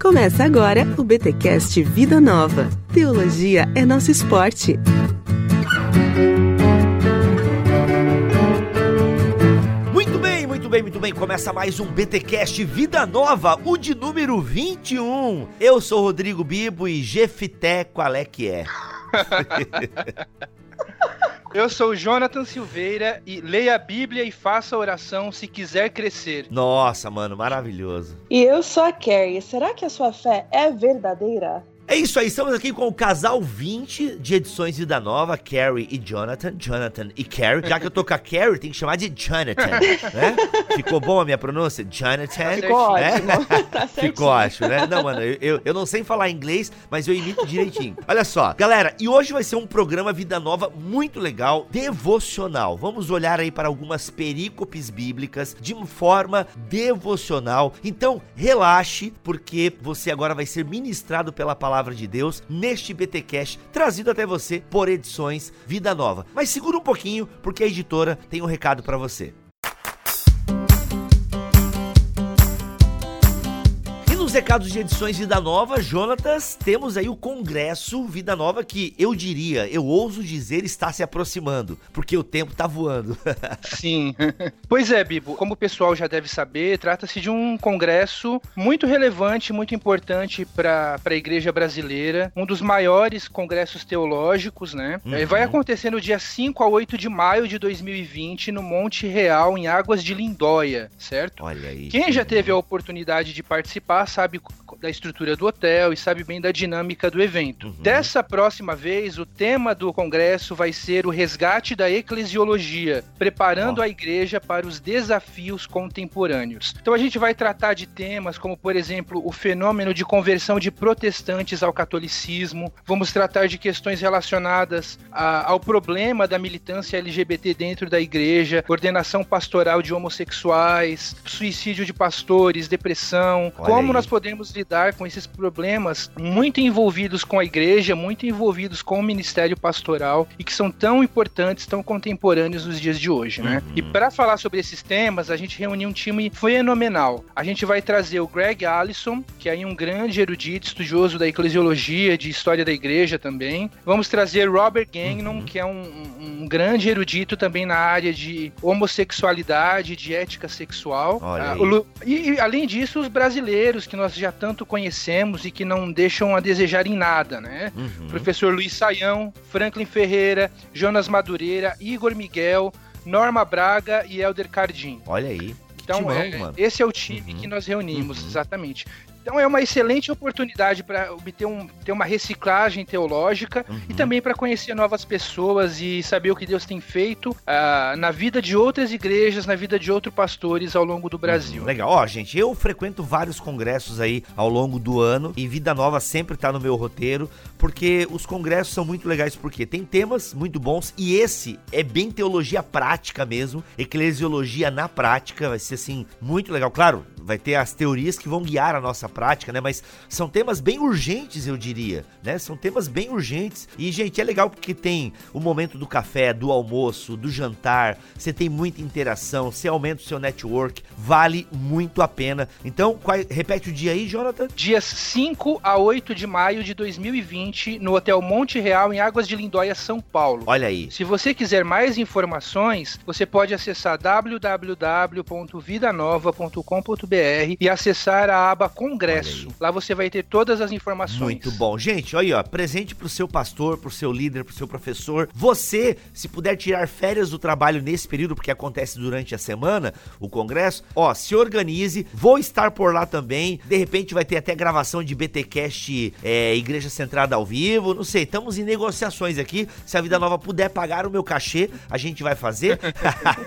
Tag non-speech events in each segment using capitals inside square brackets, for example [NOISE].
Começa agora o BTcast Vida Nova. Teologia é nosso esporte. Muito bem, muito bem, muito bem. Começa mais um BTcast Vida Nova, o de número 21. Eu sou Rodrigo Bibo e Jefité, qual é que é? [LAUGHS] Eu sou o Jonathan Silveira e leia a Bíblia e faça oração se quiser crescer. Nossa, mano, maravilhoso. E eu sou a Carrie. Será que a sua fé é verdadeira? É isso aí, estamos aqui com o casal 20 de edições Vida Nova, Carrie e Jonathan, Jonathan e Carrie. Já que eu tô com a Carrie, tem que chamar de Jonathan, né? Ficou bom a minha pronúncia? Jonathan. Ficou né? ótimo. [LAUGHS] tá. Ficou, acho, né? Não, mano, eu, eu, eu não sei falar inglês, mas eu imito direitinho. Olha só, galera, e hoje vai ser um programa Vida Nova muito legal, devocional. Vamos olhar aí para algumas perícopes bíblicas de forma devocional. Então, relaxe, porque você agora vai ser ministrado pela palavra de Deus neste BTcast, trazido até você por edições Vida Nova. Mas segura um pouquinho, porque a editora tem um recado para você. Recados de edições Vida Nova, Jonatas, temos aí o Congresso Vida Nova que eu diria, eu ouso dizer, está se aproximando, porque o tempo tá voando. [LAUGHS] Sim. Pois é, Bibo, como o pessoal já deve saber, trata-se de um congresso muito relevante, muito importante para a igreja brasileira, um dos maiores congressos teológicos, né? Uhum. Vai acontecer no dia 5 a 8 de maio de 2020 no Monte Real, em Águas de Lindóia, certo? Olha aí. Quem já teve a oportunidade de participar sabe cabe da estrutura do hotel e sabe bem da dinâmica do evento. Uhum. Dessa próxima vez, o tema do congresso vai ser o resgate da eclesiologia, preparando Ó. a igreja para os desafios contemporâneos. Então a gente vai tratar de temas como, por exemplo, o fenômeno de conversão de protestantes ao catolicismo. Vamos tratar de questões relacionadas a- ao problema da militância LGBT dentro da igreja, ordenação pastoral de homossexuais, suicídio de pastores, depressão, Olha como aí. nós podemos lidar com esses problemas muito envolvidos com a igreja, muito envolvidos com o ministério pastoral e que são tão importantes, tão contemporâneos nos dias de hoje, né? Uhum. E para falar sobre esses temas, a gente reuniu um time fenomenal. A gente vai trazer o Greg Allison, que é um grande erudito, estudioso da eclesiologia, de história da igreja também. Vamos trazer Robert Gagnon, Uhum. que é um, um- um grande erudito também na área de homossexualidade, de ética sexual. Olha Ah, aí. o e, e, além disso, os brasileiros que nós já tanto conhecemos e que não deixam a desejar em nada, né? Uhum. Professor Luiz Saião, Franklin Ferreira, Jonas Madureira, Igor Miguel, Norma Braga e Helder Cardim. Olha aí. Então, timão, é, mano. esse é o time Uhum. que nós reunimos, Uhum. exatamente. Então é uma excelente oportunidade para obter um, ter uma reciclagem teológica Uhum. e também para conhecer novas pessoas e saber o que Deus tem feito ah, na vida de outras igrejas, na vida de outros pastores ao longo do Brasil. Uhum, Legal. Ó, gente, eu frequento vários congressos aí ao longo do ano e Vida Nova sempre tá no meu roteiro, porque os congressos são muito legais porque tem temas muito bons e esse é bem teologia prática mesmo, eclesiologia na prática, vai ser assim muito legal. Claro, vai ter as teorias que vão guiar a nossa prática, né? Mas são temas bem urgentes, eu diria, né? São temas bem urgentes. E, gente, é legal porque tem o momento do café, do almoço, do jantar, você tem muita interação, você aumenta o seu network, vale muito a pena. Então, qual- repete o dia aí, Jonathan? Dias 5 a 8 de maio de 2020, no Hotel Monte Real, em Águas de Lindóia, São Paulo. Olha aí. Se você quiser mais informações, você pode acessar www.vidanova.com.br e acessar a aba Congresso. Lá você vai ter todas as informações. Muito bom. Gente, olha aí, ó, presente pro seu pastor, pro seu líder, pro seu professor. Você, se puder tirar férias do trabalho nesse período, porque acontece durante a semana, o congresso, ó, se organize. Vou estar por lá também. De repente vai ter até gravação de BTcast é, Igreja Centrada ao vivo. Não sei, estamos em negociações aqui. Se a Vida Nova puder pagar o meu cachê, a gente vai fazer.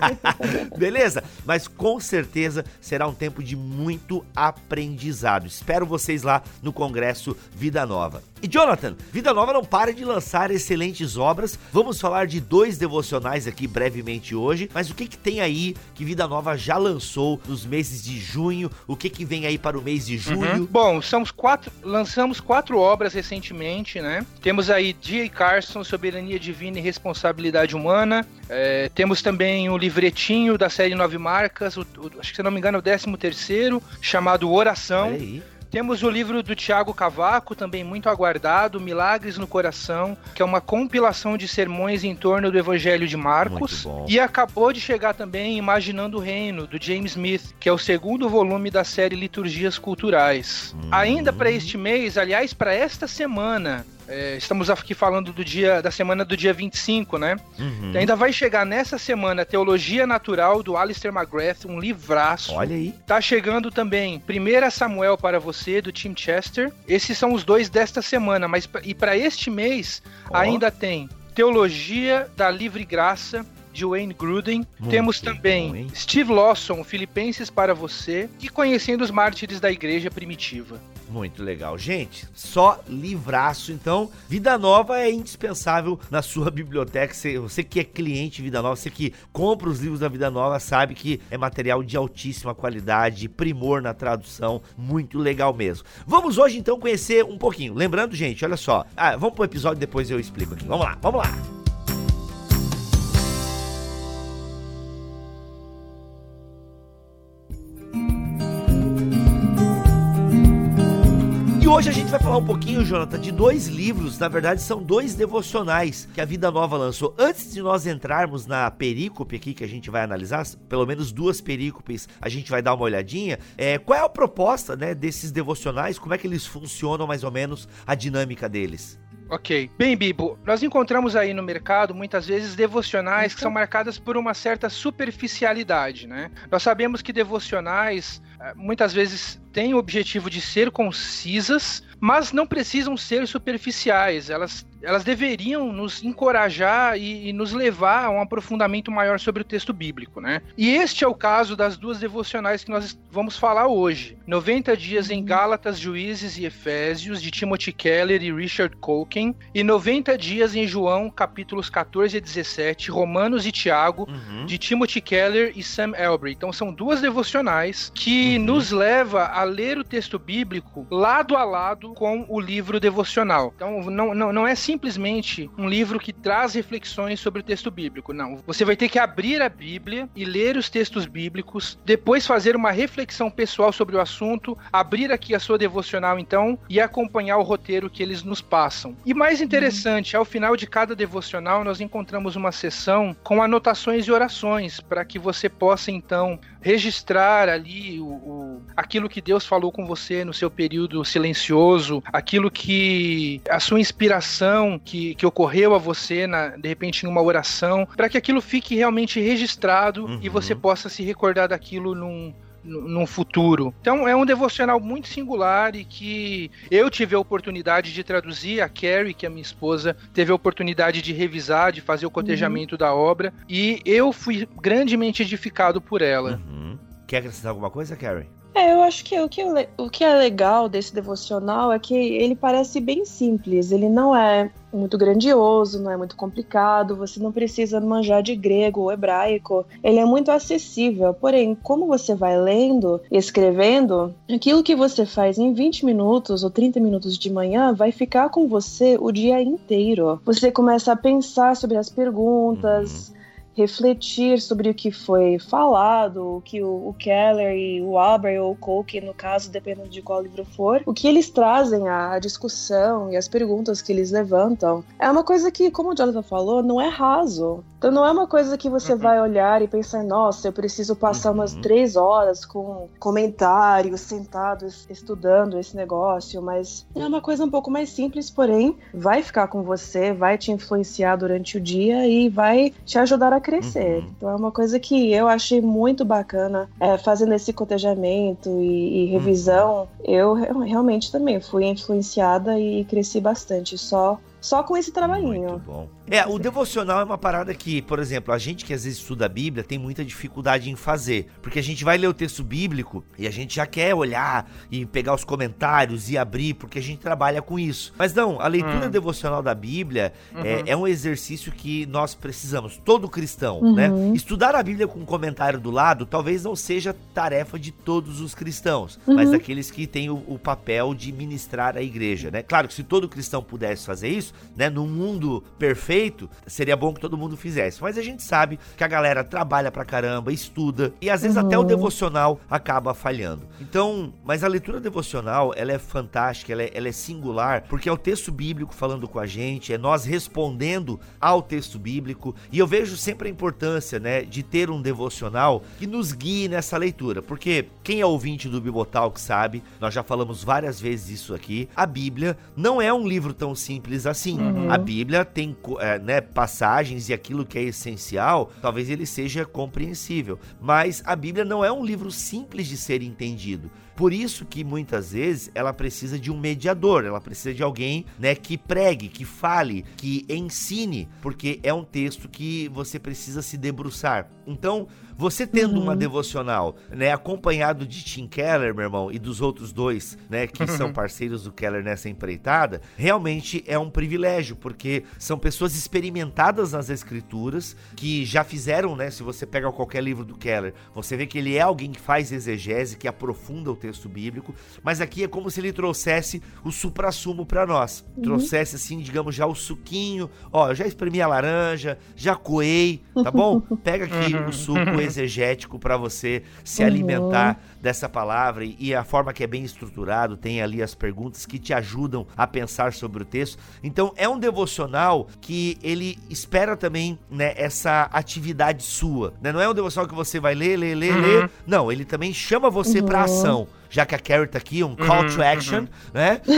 [LAUGHS] Beleza? Mas com certeza será um tempo de muito aprendizado. Espero vocês lá no Congresso Vida Nova. E Jonathan, Vida Nova não para de lançar excelentes obras. Vamos falar de dois devocionais aqui brevemente hoje, mas o que que tem aí que Vida Nova já lançou nos meses de junho? O que que vem aí para o mês de julho? Uhum. Bom, são os quatro, lançamos quatro obras recentemente, né? Temos aí D.A. Carson, Soberania Divina e Responsabilidade Humana. É, temos também o livretinho da série Nove Marcas, o, o- acho que se não me engano é o décimo terceiro, chamado Oração. Olha aí. Temos o livro do Tiago Cavaco, também muito aguardado, Milagres no Coração, que é uma compilação de sermões em torno do Evangelho de Marcos. E acabou de chegar também Imaginando o Reino, do James Smith, que é o segundo volume da série Liturgias Culturais. Hum. Ainda para este mês, aliás, para esta semana, é, estamos aqui falando do dia da semana do dia 25, né? Uhum. Ainda vai chegar nessa semana Teologia Natural do Alistair McGrath, um livraço. Olha aí. Tá chegando também Primeira Samuel para você do Tim Chester. Esses são os dois desta semana, mas e para este mês oh. ainda tem Teologia da Livre Graça de Wayne Gruden. Muito Temos também bom, Steve Lawson, Filipenses para você, e Conhecendo os Mártires da Igreja Primitiva. Muito legal. Gente, só livraço. Então, Vida Nova é indispensável na sua biblioteca. Você, você que é cliente Vida Nova, você que compra os livros da Vida Nova, sabe que é material de altíssima qualidade, primor na tradução. Muito legal mesmo. Vamos hoje, então, conhecer um pouquinho. Lembrando, gente, olha só. Ah, vamos pro episódio depois eu explico aqui. Vamos lá, vamos lá. Hoje a gente vai falar um pouquinho, Jonathan, de dois livros, na verdade são dois devocionais que a Vida Nova lançou. Antes de nós entrarmos na perícope aqui que a gente vai analisar, pelo menos duas perícopes a gente vai dar uma olhadinha, é, qual é a proposta né, desses devocionais, como é que eles funcionam mais ou menos, a dinâmica deles? Ok. Bem, Bibo, nós encontramos aí no mercado muitas vezes devocionais que são marcadas por uma certa superficialidade, né? Nós sabemos que devocionais muitas vezes têm o objetivo de ser concisas, mas não precisam ser superficiais. Elas elas deveriam nos encorajar e, e, nos levar a um aprofundamento maior sobre o texto bíblico, né? E este é o caso das duas devocionais que nós vamos falar hoje. 90 dias em Gálatas, Juízes e Efésios, de Timothy Keller e Richard Colkin, e 90 dias em João, capítulos 14 e 17, Romanos e Tiago, uhum. de Timothy Keller e Sam Elbury. Então são duas devocionais que uhum. nos leva a ler o texto bíblico lado a lado com o livro devocional. Então não, não, não é simples simplesmente um livro que traz reflexões sobre o texto bíblico. Não. Você vai ter que abrir a Bíblia e ler os textos bíblicos, depois fazer uma reflexão pessoal sobre o assunto, abrir aqui a sua devocional então e acompanhar o roteiro que eles nos passam. E mais interessante, ao final de cada devocional nós encontramos uma sessão com anotações e orações para que você possa então registrar ali o, o, aquilo que Deus falou com você no seu período silencioso, aquilo que a sua inspiração que, que ocorreu a você, na, de repente, em uma oração, para que aquilo fique realmente registrado uhum. e você possa se recordar daquilo num, num futuro. Então é um devocional muito singular e que eu tive a oportunidade de traduzir, a Carrie, que é minha esposa, teve a oportunidade de revisar, de fazer o cotejamento uhum. da obra e eu fui grandemente edificado por ela. Uhum. Quer acrescentar alguma coisa, Carrie? É, eu acho que o, que o que é legal desse devocional é que ele parece bem simples, ele não é muito grandioso, não é muito complicado, você não precisa manjar de grego ou hebraico, ele é muito acessível. Porém, como você vai lendo e escrevendo, aquilo que você faz em 20 minutos ou 30 minutos de manhã vai ficar com você o dia inteiro. Você começa a pensar sobre as perguntas. Refletir sobre o que foi falado, o que o, Keller e o Albert ou o Coke, no caso, dependendo de qual livro for, o que eles trazem à discussão e as perguntas que eles levantam. É uma coisa que, como o Jonathan falou, não é raso. Então não é uma coisa que você uhum. vai olhar e pensar, nossa, eu preciso passar uhum. umas três horas com comentários, sentados, estudando esse negócio, mas é uma coisa um pouco mais simples, porém vai ficar com você, vai te influenciar durante o dia e vai te ajudar a crescer. Uhum. Então é uma coisa que eu achei muito bacana é, fazendo esse cotejamento e, e revisão. Uhum. Eu realmente também fui influenciada e cresci bastante só só com esse trabalhinho. Muito bom. É, o devocional é uma parada que, por exemplo, a gente que às vezes estuda a Bíblia tem muita dificuldade em fazer. Porque a gente vai ler o texto bíblico e a gente já quer olhar e pegar os comentários e abrir, porque a gente trabalha com isso. Mas não, a leitura hum. devocional da Bíblia é, uhum. é, é, um exercício que nós precisamos, todo cristão, uhum. né? Estudar a Bíblia com um comentário do lado talvez não seja tarefa de todos os cristãos, uhum. mas daqueles que têm o, o papel de ministrar a igreja, né? Claro que se todo cristão pudesse fazer isso, Né, no mundo perfeito, seria bom que todo mundo fizesse. Mas a gente sabe que a galera trabalha pra caramba, estuda e às vezes uhum. até o devocional acaba falhando. Então, mas a leitura devocional, ela é fantástica, ela é, ela é singular, porque é o texto bíblico falando com a gente, é nós respondendo ao texto bíblico, e eu vejo sempre a importância, né, de ter um devocional que nos guie nessa leitura, porque quem é ouvinte do Bibotalk sabe, nós já falamos várias vezes isso aqui, a Bíblia não é um livro tão simples assim. Uhum. A Bíblia tem é, né, passagens e aquilo que é essencial, talvez ele seja compreensível, mas a Bíblia não é um livro simples de ser entendido. Por isso que muitas vezes ela precisa de um mediador, ela precisa de alguém, né, que pregue, que fale, que ensine, porque é um texto que você precisa se debruçar. Então, você tendo uhum. uma devocional, né, acompanhado de Tim Keller, meu irmão, e dos outros dois, né, que são uhum. parceiros do Keller nessa empreitada, realmente é um privilégio, porque são pessoas experimentadas nas escrituras, que já fizeram, né, se você pega qualquer livro do Keller, você vê que ele é alguém que faz exegese, que aprofunda o texto bíblico, mas aqui é como se ele trouxesse o supra-sumo para nós. Uhum. Trouxesse assim, digamos, já o suquinho, ó, eu já espremi a laranja, já coei, tá bom? [LAUGHS] Pega aqui uhum. o suco [LAUGHS] exegético para você se uhum. alimentar dessa palavra e, a forma que é bem estruturado, tem ali as perguntas que te ajudam a pensar sobre o texto. Então é um devocional que ele espera também, né, essa atividade sua, né? Não é um devocional que você vai ler, ler, ler, uhum. ler. Não, ele também chama você uhum. para ação já que a Carrie tá aqui, um call to uhum, action, uhum. né? [LAUGHS]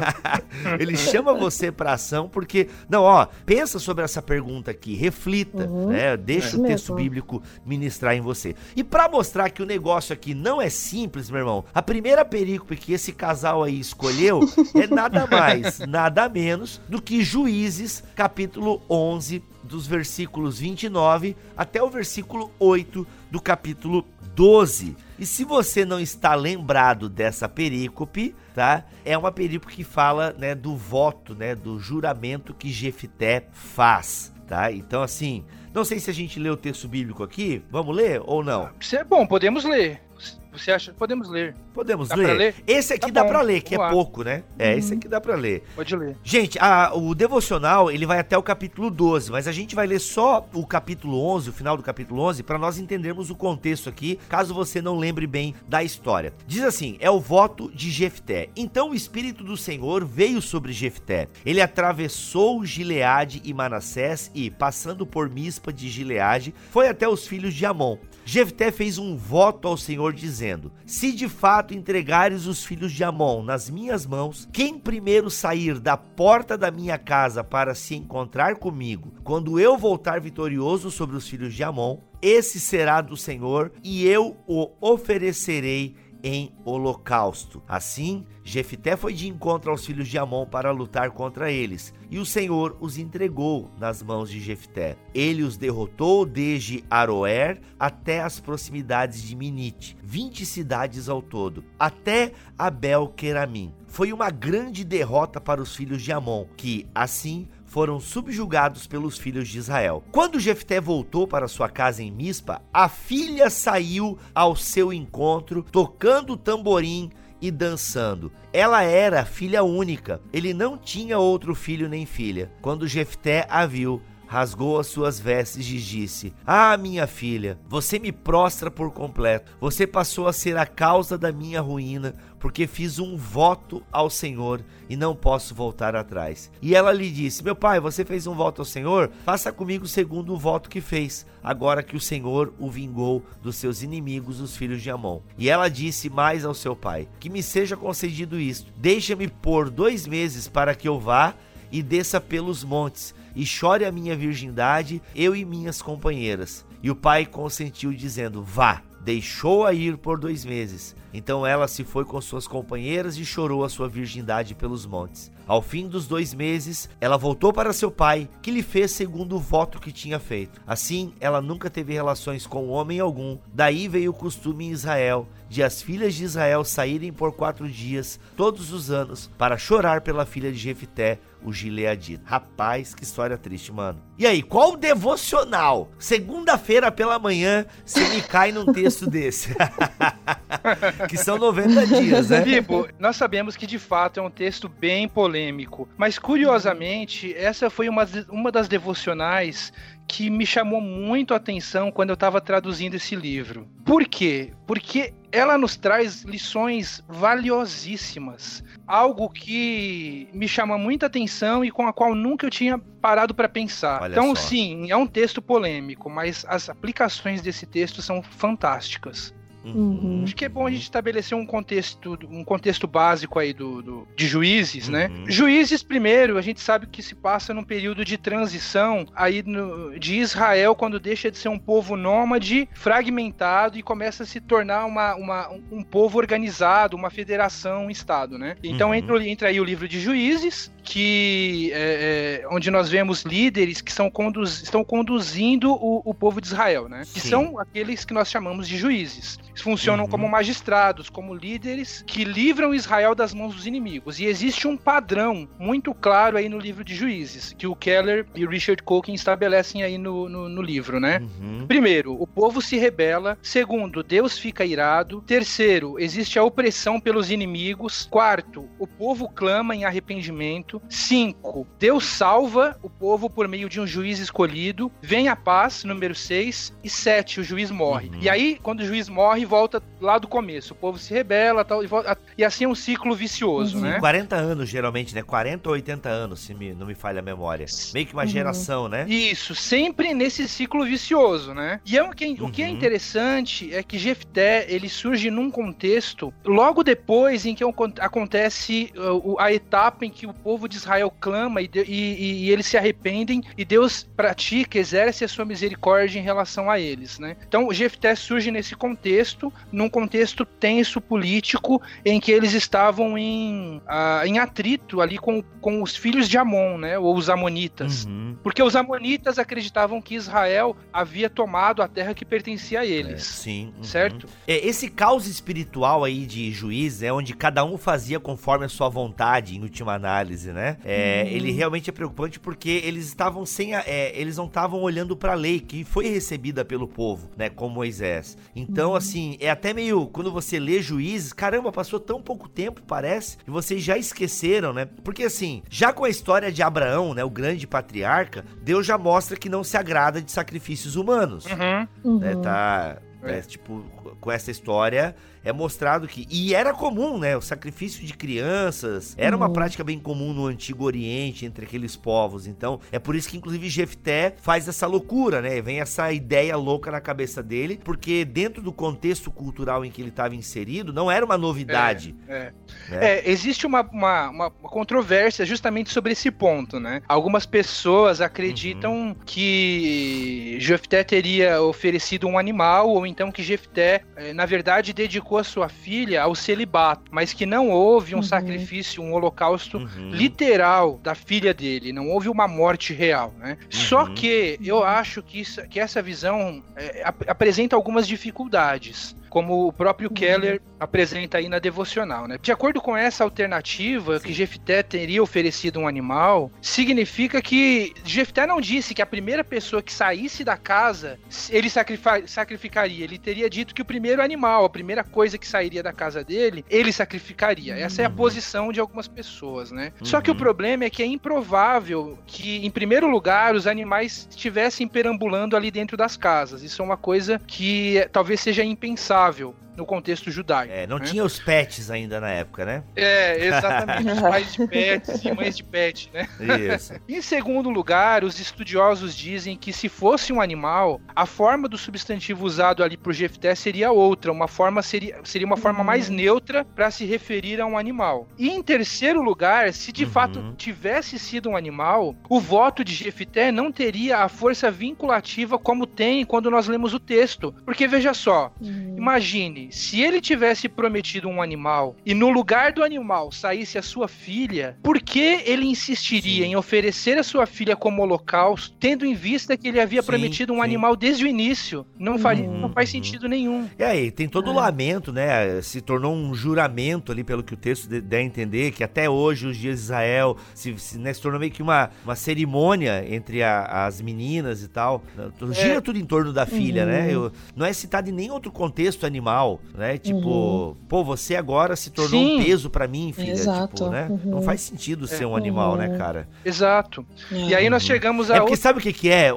[LAUGHS] ele chama você pra ação porque, não, ó, pensa sobre essa pergunta aqui, reflita, uhum. né? Deixa é. o texto bíblico ministrar em você. E para mostrar que o negócio aqui não é simples, meu irmão, a primeira perícope que esse casal aí escolheu é nada [LAUGHS] mais, nada menos do que Juízes, capítulo 11, dos versículos 29 até o versículo 8 do capítulo 12. E se você não está lembrado dessa perícope, tá? É uma perícope que fala, né, do voto, né, do juramento que Jefté faz, tá? Então assim, não sei se a gente lê o texto bíblico aqui, vamos ler ou não? Isso é bom, podemos ler. Você acha? Podemos ler. Podemos ler? ler? Esse aqui tá dá para ler, que é pouco, né? É, uhum. esse aqui dá para ler. Pode ler. Gente, a, o devocional, ele vai até o capítulo 12, mas a gente vai ler só o capítulo 11, o final do capítulo 11, para nós entendermos o contexto aqui, caso você não lembre bem da história. Diz assim: é o voto de Jefté. Então o espírito do Senhor veio sobre Jefté. Ele atravessou Gileade e Manassés e, passando por Mispa de Gileade, foi até os filhos de Amon. Jefté fez um voto ao Senhor dizendo: Se de fato entregares os filhos de Amon nas minhas mãos, quem primeiro sair da porta da minha casa para se encontrar comigo, quando eu voltar vitorioso sobre os filhos de Amon, esse será do Senhor, e eu o oferecerei em holocausto. Assim, Jefité foi de encontro aos filhos de Amon para lutar contra eles, e o Senhor os entregou nas mãos de Jefté. Ele os derrotou desde Aroer até as proximidades de Minite, 20 cidades ao todo, até Abel-Queramim. Foi uma grande derrota para os filhos de Amon, que, assim, foram subjugados pelos filhos de Israel. Quando Jefté voltou para sua casa em Mispa, a filha saiu ao seu encontro, tocando tamborim e dançando. Ela era filha única. Ele não tinha outro filho nem filha. Quando Jefté a viu, rasgou as suas vestes e disse: Ah, minha filha, você me prostra por completo. Você passou a ser a causa da minha ruína, porque fiz um voto ao Senhor e não posso voltar atrás. E ela lhe disse: Meu pai, você fez um voto ao Senhor? Faça comigo segundo o voto que fez, agora que o Senhor o vingou dos seus inimigos, os filhos de Amon. E ela disse mais ao seu pai: Que me seja concedido isto. Deixa-me por dois meses para que eu vá e desça pelos montes e chore a minha virgindade, eu e minhas companheiras. E o pai consentiu, dizendo: Vá. Deixou-a ir por dois meses. Então ela se foi com suas companheiras e chorou a sua virgindade pelos montes. Ao fim dos dois meses, ela voltou para seu pai, que lhe fez segundo o voto que tinha feito. Assim, ela nunca teve relações com homem algum. Daí veio o costume em Israel de as filhas de Israel saírem por quatro dias, todos os anos, para chorar pela filha de Jefité, o Gileadita. Rapaz, que história triste, mano. E aí, qual o devocional? Segunda-feira pela manhã, você me cai num texto desse. [LAUGHS] que são 90 dias, né? Bibo, nós sabemos que de fato é um texto bem polêmico, mas curiosamente, essa foi uma, uma das devocionais que me chamou muito a atenção quando eu estava traduzindo esse livro. Por quê? Porque ela nos traz lições valiosíssimas, algo que me chama muita atenção e com a qual nunca eu tinha parado para pensar. Olha então, só. sim, é um texto polêmico, mas as aplicações desse texto são fantásticas. Uhum. Acho que é bom a gente estabelecer um contexto, um contexto básico aí do, do- de juízes, né? Uhum. Juízes, primeiro, a gente sabe que se passa num período de transição aí no- de Israel, quando deixa de ser um povo nômade, fragmentado e começa a se tornar uma, uma- um povo organizado, uma federação, um estado, né? Então Uhum. entra, entra aí o livro de Juízes, que é, é, onde nós vemos líderes que são conduz, estão conduzindo o, o povo de Israel, né? Que Sim. são aqueles que nós chamamos de juízes. Funcionam Uhum. como magistrados, como líderes que livram Israel das mãos dos inimigos. E existe um padrão muito claro aí no livro de Juízes, que o Keller e o Richard Cokin estabelecem aí no, no, no livro, né? Uhum. Primeiro, o povo se rebela. Segundo, Deus fica irado. Terceiro, existe a opressão pelos inimigos. Quarto, o povo clama em arrependimento. Cinco, Deus salva o povo por meio de um juiz escolhido. Vem a paz, número seis. E sete, o juiz morre. Uhum. E aí, quando o juiz morre, volta lá do começo. O povo se rebela tal, e, volta- e assim é um ciclo vicioso, Uhum. né? 40 anos, geralmente, né? 40 ou 80 anos, se me- não me falha a memória. Meio que uma Uhum. geração, né? Isso, sempre nesse ciclo vicioso, né? E é o que, o que é Uhum. interessante é que Jefté, ele surge num contexto logo depois em que acon- acontece uh, a etapa em que o povo de Israel clama e, e- e eles se arrependem e Deus pratica, exerce a sua misericórdia em relação a eles, né? Então, Jefté surge nesse contexto, num contexto tenso político em que eles estavam em, ah, em atrito ali com, com os filhos de Amon, né? Ou os amonitas. Uhum. Porque os amonitas acreditavam que Israel havia tomado a terra que pertencia a É, eles. sim. uhum. Certo? É, esse caos espiritual aí de juiz é onde cada um fazia conforme a sua vontade, em última análise, né? É, Ele realmente é preocupante porque eles estavam sem a, é, eles não estavam olhando pra lei que foi recebida pelo povo, né? Como Moisés. Então, assim, é até meio quando você lê juízes, caramba, passou tão pouco tempo, parece, e vocês já esqueceram, né? Porque assim, já com a história de Abraão, né? O grande patriarca, Deus já mostra que não se agrada de sacrifícios humanos Uhum. Uhum. né, tá, É. é, tipo, com essa história é mostrado que e era comum, né, o sacrifício de crianças era uma Uhum. prática bem comum no Antigo Oriente entre aqueles povos. Então é por isso que inclusive Jefté faz essa loucura, né? Vem essa ideia louca na cabeça dele, porque dentro do contexto cultural em que ele estava inserido não era uma novidade. É. né? É, existe uma, uma, uma controvérsia justamente sobre esse ponto, né? Algumas pessoas acreditam Uhum. que Jefté teria oferecido um animal, ou então que Jefté, eh, na verdade, dedicou a sua filha ao celibato, mas que não houve um Uhum. sacrifício, um holocausto Uhum. literal da filha dele, não houve uma morte real, né? Só Uhum. que eu acho que, isso- que essa visão é, ap- apresenta algumas dificuldades. Como o próprio Keller apresenta aí na devocional, né? De acordo com essa alternativa, que Jefté teria oferecido um animal, significa que Jefté não disse que a primeira pessoa que saísse da casa ele sacrificaria. Ele teria dito que o primeiro animal, a primeira coisa que sairia da casa dele, ele sacrificaria. Essa é a Uhum. posição de algumas pessoas, né? Só que o Uhum. problema é que é improvável que, em primeiro lugar, os animais estivessem perambulando ali dentro das casas. Isso é uma coisa que talvez seja impensável saudável no contexto judaico. É, não né? tinha os pets ainda na época, né? É, exatamente. Os pais de pets e mães de pet, né? Isso. Em segundo lugar, os estudiosos dizem que se fosse um animal, a forma do substantivo usado ali por Jefté seria outra, uma forma seria, seria uma forma Uhum. mais neutra para se referir a um animal. E em terceiro lugar, se de Uhum. fato tivesse sido um animal, o voto de Jefté não teria a força vinculativa como tem quando nós lemos o texto. Porque veja só, Uhum. Imagine, se ele tivesse prometido um animal e no lugar do animal saísse a sua filha, por que ele insistiria Sim. em oferecer a sua filha como holocausto, tendo em vista que ele havia Sim, prometido um sim. animal desde o início? Não, faria, Uhum, não faz uhum. sentido nenhum. E aí, tem todo o É. lamento, né? Se tornou um juramento ali, pelo que o texto dá a entender, que até hoje os dias de Israel se, se, né, se tornou meio que uma, uma cerimônia entre a- as meninas e tal. Gira tudo em torno da filha, Uhum. né? Eu- não é citado em nenhum outro contexto animal. Né? Tipo, Uhum. pô, você agora se tornou Sim. um peso pra mim, filha. Exato. Tipo, né? Uhum. Não faz sentido ser um Uhum. animal, né, cara? Exato. E aí nós chegamos a É porque outra... sabe o que que é?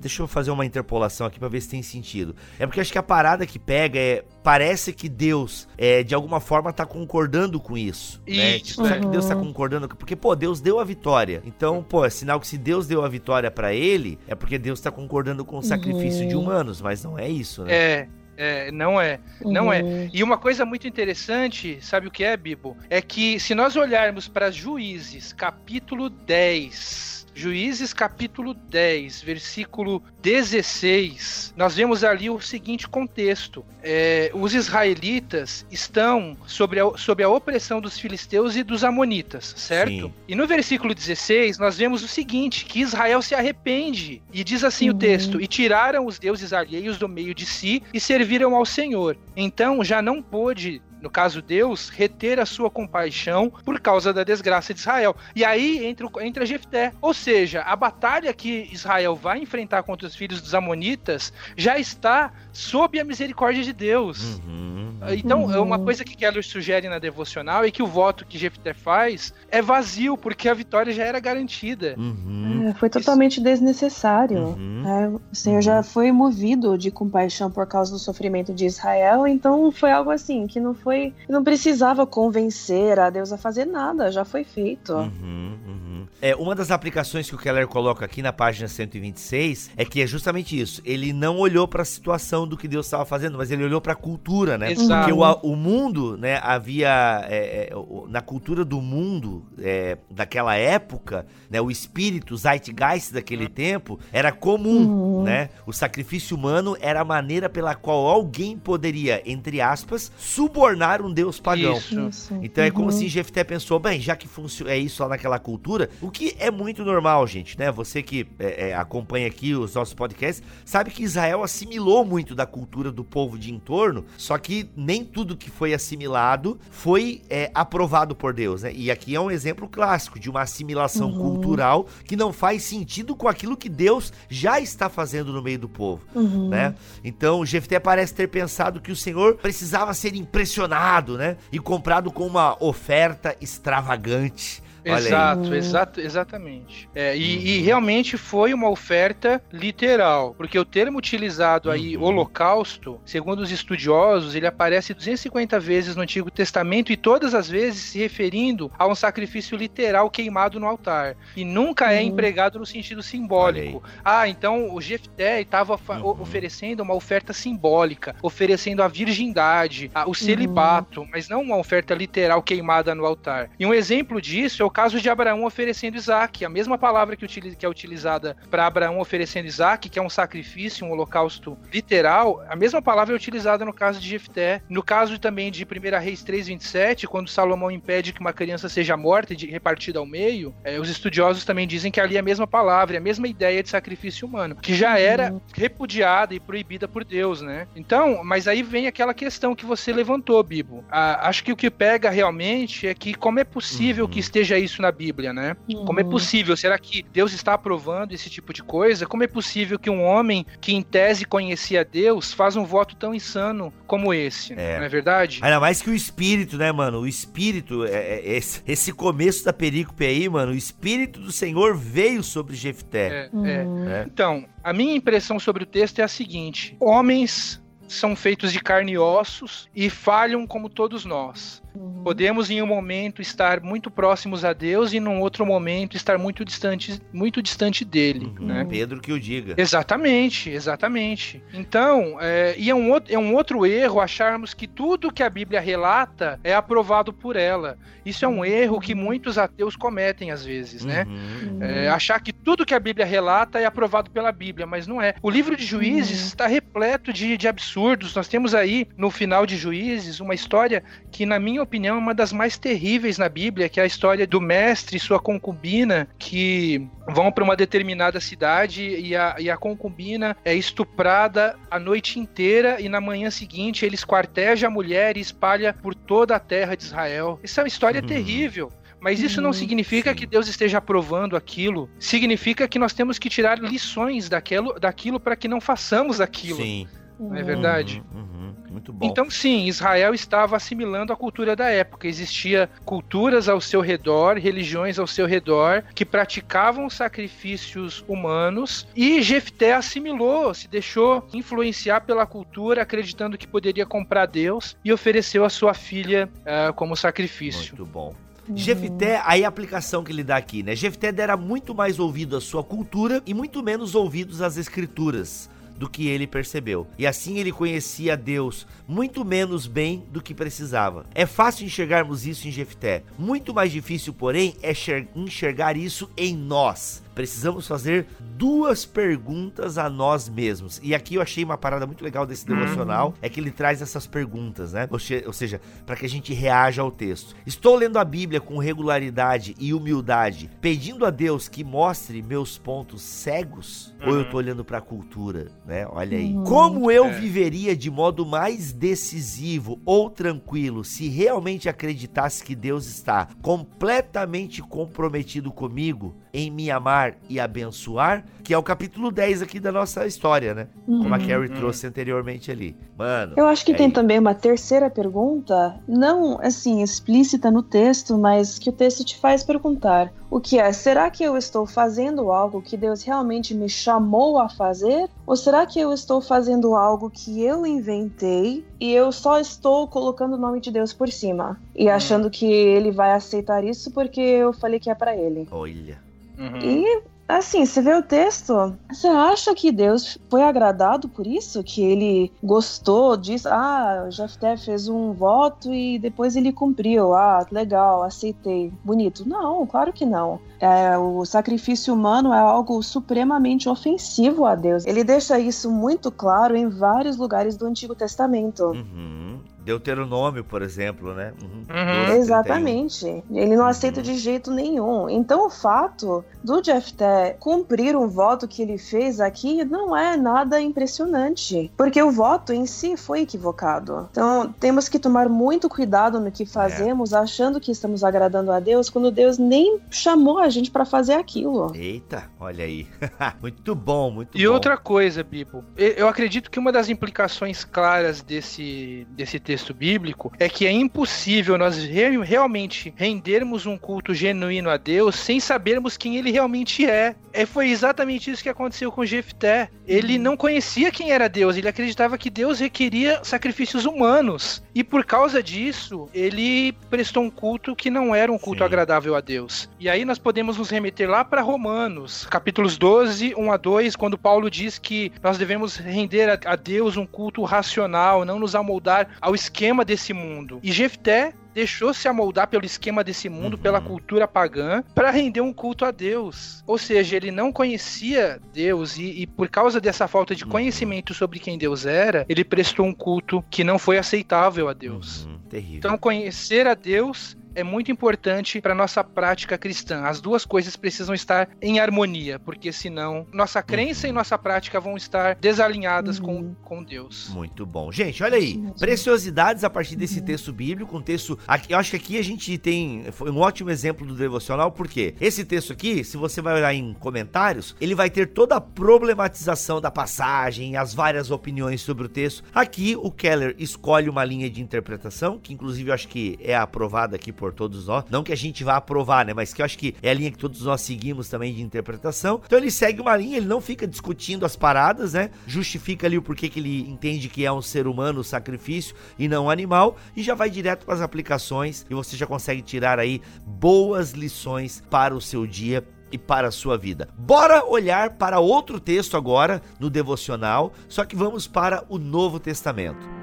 Deixa eu fazer uma interpolação aqui pra ver se tem sentido. É porque acho que a parada que pega é parece que Deus é de alguma forma tá concordando com isso, né? Isso, Tipo, será que Uhum. Deus tá concordando? Porque pô, Deus deu a vitória. Então, pô, é sinal que se Deus deu a vitória pra ele, é porque Deus tá concordando com o sacrifício de Uhum. humanos, mas não é isso, né? É, é, não é. Não é. Uhum. E uma coisa muito interessante, sabe o que é, Bibo? É que se nós olharmos para Juízes, capítulo 10, Juízes capítulo 10, versículo 16, nós vemos ali o seguinte contexto: É, os israelitas estão sobre a, sob a opressão dos filisteus e dos amonitas, certo? Sim. E no versículo 16, nós vemos o seguinte: que Israel se arrepende. E diz assim o Uhum. texto: E tiraram os deuses alheios do meio de si e serviram ao Senhor. Então já não pôde. No caso, Deus reter a sua compaixão por causa da desgraça de Israel. E aí entra, o- entra Jefté. Ou seja, a batalha que Israel vai enfrentar contra os filhos dos Amonitas já está sob a misericórdia de Deus. Uhum. Então, Uhum. uma coisa que Keller sugere na devocional é que o voto que Jefté faz é vazio, porque a vitória já era garantida. Uhum. É, foi totalmente desnecessário. Uhum. É, o Senhor já foi movido de compaixão por causa do sofrimento de Israel, então foi algo assim que não foi, não precisava convencer a Deus a fazer nada, já foi feito. Uhum, uhum. É, uma das aplicações que o Keller coloca aqui na página 126 é que é justamente isso. Ele não olhou para a situação do que Deus estava fazendo, mas ele olhou para a cultura, né? Exato. Porque o, o mundo, né, havia é, é, na cultura do mundo é, daquela época, né, o espírito, o zeitgeist daquele tempo era comum, Uhum. né? O sacrifício humano era a maneira pela qual alguém poderia, entre aspas, subornar um deus pagão. Isso. Isso. Então é como Uhum. se Jefté pensou, bem, já que é isso lá naquela cultura, o que é muito normal, gente, né? Você que é, é, acompanha aqui os nossos podcasts, sabe que Israel assimilou muito da cultura do povo de entorno, só que nem tudo que foi assimilado foi é, aprovado por Deus, né? E aqui é um exemplo clássico de uma assimilação Uhum. cultural que não faz sentido com aquilo que Deus já está fazendo no meio do povo Uhum. né? Então Jefté parece ter pensado que o Senhor precisava ser impressionado, né? E comprado com uma oferta extravagante. Exato, Uhum. exato, exatamente. É, e, e realmente foi uma oferta literal, porque o termo utilizado aí, Uhum. holocausto, segundo os estudiosos, ele aparece 250 vezes no Antigo Testamento e todas as vezes se referindo a um sacrifício literal queimado no altar. E nunca é Uhum. empregado no sentido simbólico. Ah, então o Jefté estava Uhum. oferecendo uma oferta simbólica, oferecendo a virgindade, a- o celibato, mas não uma oferta literal queimada no altar. E um exemplo disso é o caso de Abraão oferecendo Isaac, a mesma palavra que, que é utilizada para Abraão oferecendo Isaac, que é um sacrifício, um holocausto literal, a mesma palavra é utilizada no caso de Jefté. No caso também de 1 Reis 3,27, quando Salomão impede que uma criança seja morta e repartida ao meio, eh, os estudiosos também dizem que ali é a mesma palavra, é a mesma ideia de sacrifício humano, que já era repudiada e proibida por Deus, né? Então, mas aí vem aquela questão que você levantou, Bibo. Ah, acho que o que pega realmente é que como é possível Uhum. que esteja isso na Bíblia, né? Como é Uhum. possível? Será que Deus está aprovando esse tipo de coisa? Como é possível que um homem que em tese conhecia Deus faz um voto tão insano como esse? É. Não é verdade? Ainda mais que o espírito, né, mano? O espírito, é, é- esse, esse começo da perícope aí, mano, o espírito do Senhor veio sobre Jefté. É, é. Uhum. Então, a minha impressão sobre o texto é a seguinte: homens são feitos de carne e ossos e falham como todos nós. Uhum. Podemos em um momento estar muito próximos a Deus e num outro momento estar muito distante, muito distante dele, Uhum. né? Pedro que o diga. Exatamente, exatamente. Então, é, e é um, outro, é um outro erro acharmos que tudo que a Bíblia relata é aprovado por ela. Isso é um erro que muitos ateus cometem às vezes, né? Uhum. É, achar que tudo que a Bíblia relata é aprovado pela Bíblia, mas não é. O livro de Juízes Uhum. está repleto de, de absurdos. Nós temos aí, no final de Juízes, uma história que, na minha opinião, é uma das mais terríveis na Bíblia, que é a história do mestre e sua concubina, que vão para uma determinada cidade e a, e a concubina é estuprada a noite inteira e na manhã seguinte ele esquarteja a mulher e espalha por toda a terra de Israel. Isso é uma história Uhum. terrível. Mas isso não Uhum. significa Sim. que Deus esteja aprovando aquilo. Significa que nós temos que tirar lições daquilo, daquilo para que não façamos aquilo. Sim. Não é verdade? Uhum, uhum. muito bom. Então, sim, Israel estava assimilando a cultura da época. Existia culturas ao seu redor, religiões ao seu redor, que praticavam sacrifícios humanos, e Jefté assimilou, se deixou influenciar pela cultura, acreditando que poderia comprar Deus, e ofereceu a sua filha uh, como sacrifício. Muito bom. Uhum. Jefté, aí a aplicação que ele dá aqui, né? Jefté dera muito mais ouvido à sua cultura e muito menos ouvidos às escrituras do que ele percebeu. E assim ele conhecia Deus muito menos bem do que precisava. É fácil enxergarmos isso em Jefté. Muito mais difícil, porém, é enxergar isso em nós precisamos fazer duas perguntas a nós mesmos. E aqui eu achei uma parada muito legal desse devocional, uhum. é que ele traz essas perguntas, né? Ou seja, para que a gente reaja ao texto. Estou lendo a Bíblia com regularidade e humildade, pedindo a Deus que mostre meus pontos cegos? Uhum. Ou eu tô olhando para a cultura, né? Olha aí. Uhum. Como eu é. viveria de modo mais decisivo ou tranquilo se realmente acreditasse que Deus está completamente comprometido comigo em me amar e abençoar, que é o capítulo 10 aqui da nossa história, né? Uhum. Como a uhum. Carrie uhum. trouxe anteriormente ali. Mano. Eu acho que é tem aí. também uma terceira pergunta, não assim explícita no texto, mas que o texto te faz perguntar. O que é? Será que eu estou fazendo algo que Deus realmente me chamou a fazer? Ou será que eu estou fazendo algo que eu inventei e eu só estou colocando o nome de Deus por cima e hum. achando que ele vai aceitar isso porque eu falei que é para ele? Olha. Uhum. E Assim, você vê o texto, você acha que Deus foi agradado por isso? Que ele gostou disso? Ah, Jefté fez um voto e depois ele cumpriu. Ah, legal, aceitei. Bonito. Não, claro que não. É, o sacrifício humano é algo supremamente ofensivo a Deus. Ele deixa isso muito claro em vários lugares do Antigo Testamento. Uhum. Deuteronômio, por exemplo, né? Uhum. Uhum. Exatamente. Ele não aceita uhum. de jeito nenhum. Então, o fato do Jefté cumprir um voto que ele fez aqui não é nada impressionante, porque o voto em si foi equivocado. Então, temos que tomar muito cuidado no que é. fazemos, é. achando que estamos agradando a Deus, quando Deus nem chamou a gente para fazer aquilo. Eita, olha aí. [LAUGHS] muito bom, muito e bom. E outra coisa, Bibo, eu acredito que uma das implicações claras desse, desse texto texto bíblico é que é impossível nós re realmente rendermos um culto genuíno a Deus sem sabermos quem ele realmente é. é foi exatamente isso que aconteceu com Jefté. Ele uhum. não conhecia quem era Deus, ele acreditava que Deus requeria sacrifícios humanos. E por causa disso, ele prestou um culto que não era um culto Sim. agradável a Deus. E aí nós podemos nos remeter lá para Romanos, capítulos 12, 1 a 2, quando Paulo diz que nós devemos render a, a Deus um culto racional, não nos amoldar ao esquema desse mundo. E Jefté deixou se amoldar pelo esquema desse mundo, uhum. pela cultura pagã, para render um culto a Deus. Ou seja, ele não conhecia Deus e, e, por causa dessa falta de uhum. conhecimento sobre quem Deus era, ele prestou um culto que não foi aceitável a Deus. Uhum. Terrível. Então, conhecer a Deus é muito importante para nossa prática cristã. As duas coisas precisam estar em harmonia, porque senão nossa crença uhum. e nossa prática vão estar desalinhadas uhum. com, com Deus. Muito bom. Gente, olha aí, preciosidades a partir desse uhum. texto bíblico, um texto, aqui, eu acho que aqui a gente tem foi um ótimo exemplo do devocional, porque esse texto aqui, se você vai olhar em comentários, ele vai ter toda a problematização da passagem, as várias opiniões sobre o texto. Aqui o Keller escolhe uma linha de interpretação, que inclusive eu acho que é aprovada aqui por por todos nós. Não que a gente vá aprovar, né? Mas que eu acho que é a linha que todos nós seguimos também de interpretação. Então ele segue uma linha, ele não fica discutindo as paradas, né? Justifica ali o porquê que ele entende que é um ser humano o sacrifício e não um animal. E já vai direto para as aplicações e você já consegue tirar aí boas lições para o seu dia e para a sua vida. Bora olhar para outro texto agora no devocional, só que vamos para o Novo Testamento.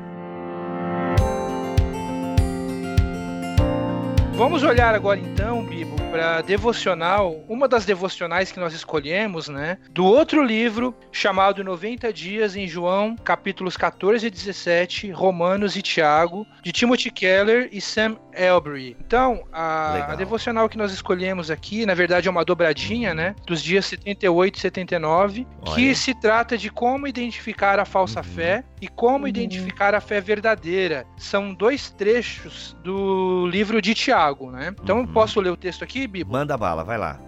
Vamos olhar agora então, Bibo, para devocional, uma das devocionais que nós escolhemos, né, do outro livro chamado 90 dias em João, capítulos 14 e 17, Romanos e Tiago, de Timothy Keller e Sam Elbury. Então, a, a, devocional que nós escolhemos aqui, na verdade é uma dobradinha, né, dos dias 78 e 79, Olha. que se trata de como identificar a falsa uhum. fé e como uhum. identificar a fé verdadeira. São dois trechos do livro de Tiago Tiago, né? Então uhum. posso ler o texto aqui, Bibo? Manda bala, vai lá.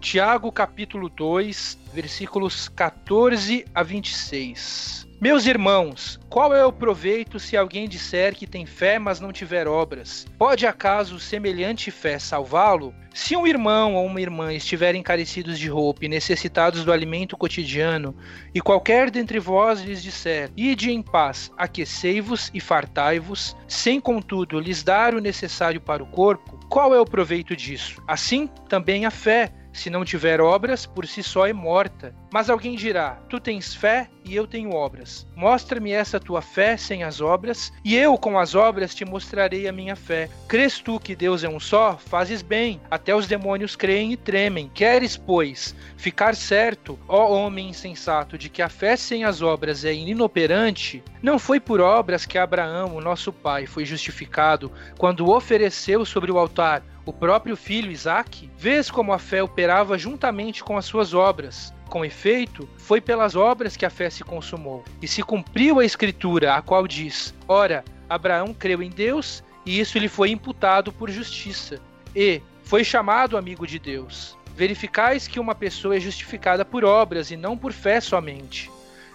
Tiago capítulo 2, versículos 14 a 26. Meus irmãos, qual é o proveito se alguém disser que tem fé, mas não tiver obras? Pode acaso semelhante fé salvá-lo? Se um irmão ou uma irmã estiverem encarecidos de roupa e necessitados do alimento cotidiano, e qualquer dentre vós lhes disser: Ide em paz, aquecei-vos e fartai-vos, sem contudo lhes dar o necessário para o corpo, qual é o proveito disso? Assim também a fé se não tiver obras, por si só é morta. Mas alguém dirá: Tu tens fé e eu tenho obras. Mostra-me essa tua fé sem as obras, e eu com as obras te mostrarei a minha fé. Crês tu que Deus é um só? Fazes bem. Até os demônios creem e tremem. Queres, pois, ficar certo, ó homem insensato, de que a fé sem as obras é inoperante? Não foi por obras que Abraão, o nosso pai, foi justificado quando ofereceu sobre o altar o próprio filho Isaque, vês como a fé operava juntamente com as suas obras. Com efeito, foi pelas obras que a fé se consumou. E se cumpriu a escritura, a qual diz: Ora, Abraão creu em Deus, e isso lhe foi imputado por justiça. E foi chamado amigo de Deus. Verificais que uma pessoa é justificada por obras e não por fé somente.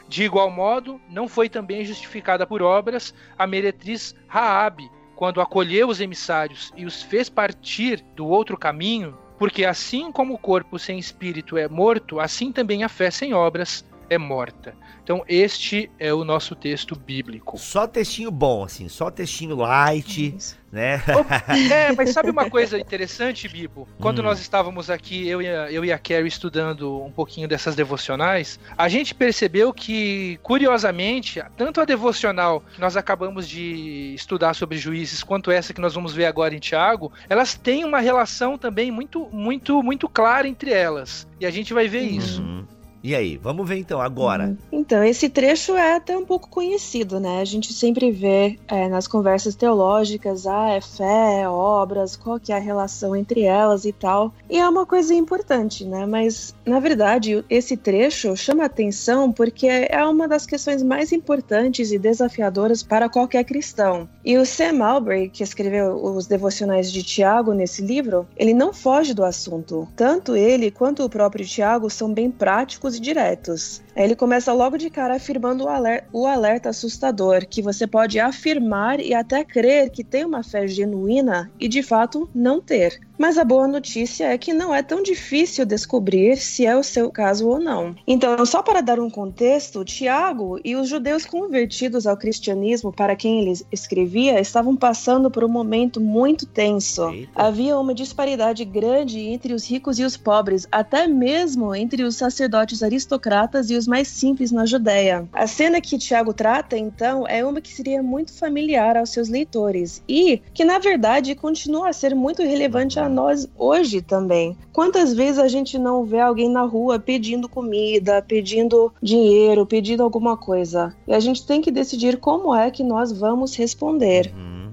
De igual modo, não foi também justificada por obras a meretriz Raabe, quando acolheu os emissários e os fez partir do outro caminho, porque assim como o corpo sem espírito é morto, assim também a fé sem obras é morta. Então, este é o nosso texto bíblico. Só textinho bom, assim, só textinho light, Isso. né? é, mas sabe uma [LAUGHS] coisa interessante, Bibo? Quando hum. nós estávamos aqui, eu e, a, eu e a Carrie estudando um pouquinho dessas devocionais, a gente percebeu que, curiosamente, tanto a devocional que nós acabamos de estudar sobre juízes, quanto essa que nós vamos ver agora em Tiago, elas têm uma relação também muito, muito, muito clara entre elas. E a gente vai ver uhum. isso. E aí, vamos ver então agora. Uhum. Então, esse trecho é até um pouco conhecido, né? A gente sempre vê é, nas conversas teológicas, ah, é fé, é obras, qual que é a relação entre elas e tal. E é uma coisa importante, né? Mas, na verdade, esse trecho chama atenção porque é uma das questões mais importantes e desafiadoras para qualquer cristão. E o Sam Albury, que escreveu os devocionais de Tiago nesse livro, ele não foge do assunto. Tanto ele quanto o próprio Tiago são bem práticos e diretos. Ele começa logo de cara afirmando o alerta, o alerta assustador, que você pode afirmar e até crer que tem uma fé genuína e de fato não ter. Mas a boa notícia é que não é tão difícil descobrir se é o seu caso ou não. Então, só para dar um contexto, Tiago e os judeus convertidos ao cristianismo para quem ele escrevia estavam passando por um momento muito tenso. Eita. Havia uma disparidade grande entre os ricos e os pobres, até mesmo entre os sacerdotes aristocratas e os mais simples na Judéia. A cena que Tiago trata, então, é uma que seria muito familiar aos seus leitores e que, na verdade, continua a ser muito relevante a nós hoje também. Quantas vezes a gente não vê alguém na rua pedindo comida, pedindo dinheiro, pedindo alguma coisa? E a gente tem que decidir como é que nós vamos responder. Uhum.